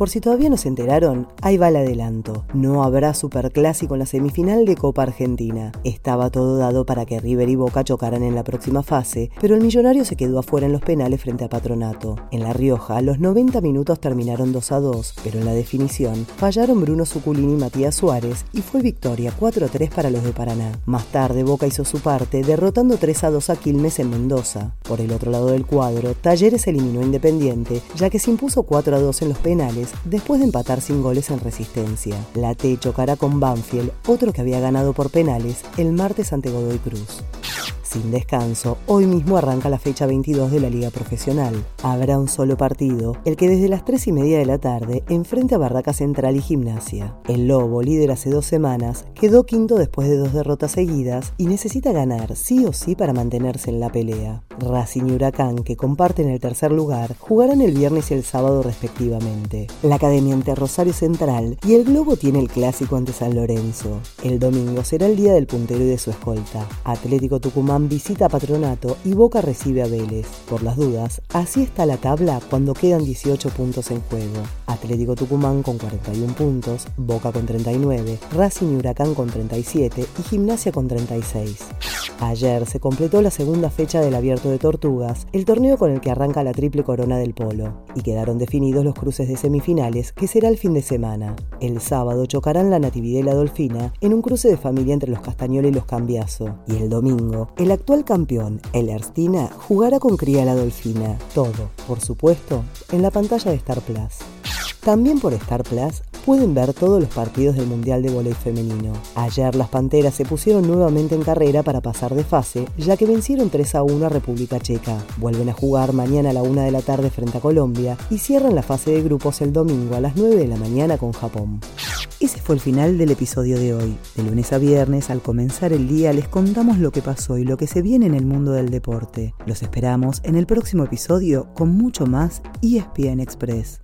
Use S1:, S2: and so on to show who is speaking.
S1: Por si todavía no se enteraron, ahí va el adelanto. No habrá superclásico en la semifinal de Copa Argentina. Estaba todo dado para que River y Boca chocaran en la próxima fase, pero el millonario se quedó afuera en los penales frente a Patronato. En La Rioja, los 90 minutos terminaron 2 a 2, pero en la definición fallaron Bruno Suculini y Matías Suárez y fue victoria 4 a 3 para los de Paraná. Más tarde, Boca hizo su parte, derrotando 3 a 2 a Quilmes en Mendoza. Por el otro lado del cuadro, Talleres eliminó Independiente, ya que se impuso 4 a 2 en los penales después de empatar sin goles en resistencia. La T chocará con Banfield, otro que había ganado por penales, el martes ante Godoy Cruz sin descanso, hoy mismo arranca la fecha 22 de la Liga Profesional. Habrá un solo partido, el que desde las 3 y media de la tarde enfrenta a Barraca Central y Gimnasia. El Lobo, líder hace dos semanas, quedó quinto después de dos derrotas seguidas y necesita ganar sí o sí para mantenerse en la pelea. Racing y Huracán, que comparten el tercer lugar, jugarán el viernes y el sábado respectivamente. La Academia ante Rosario Central y el Globo tiene el clásico ante San Lorenzo. El domingo será el día del puntero y de su escolta. Atlético Visita Patronato y Boca recibe a Vélez. Por las dudas, así está la tabla cuando quedan 18 puntos en juego. Atlético Tucumán con 41 puntos, Boca con 39, Racing y Huracán con 37 y Gimnasia con 36. Ayer se completó la segunda fecha del Abierto de Tortugas, el torneo con el que arranca la triple corona del polo, y quedaron definidos los cruces de semifinales, que será el fin de semana. El sábado chocarán la Natividad y la Dolfina en un cruce de familia entre los Castañola y los Cambiazo, y el domingo, el actual campeón, el Erstina, jugará con Cría la Dolfina. Todo, por supuesto, en la pantalla de Star Plus. También por Star Plus pueden ver todos los partidos del Mundial de Voleibol Femenino. Ayer las Panteras se pusieron nuevamente en carrera para pasar de fase, ya que vencieron 3 a 1 a República Checa. Vuelven a jugar mañana a la 1 de la tarde frente a Colombia y cierran la fase de grupos el domingo a las 9 de la mañana con Japón. Ese fue el final del episodio de hoy. De lunes a viernes, al comenzar el día, les contamos lo que pasó y lo que se viene en el mundo del deporte. Los esperamos en el próximo episodio con mucho más ESPN Express.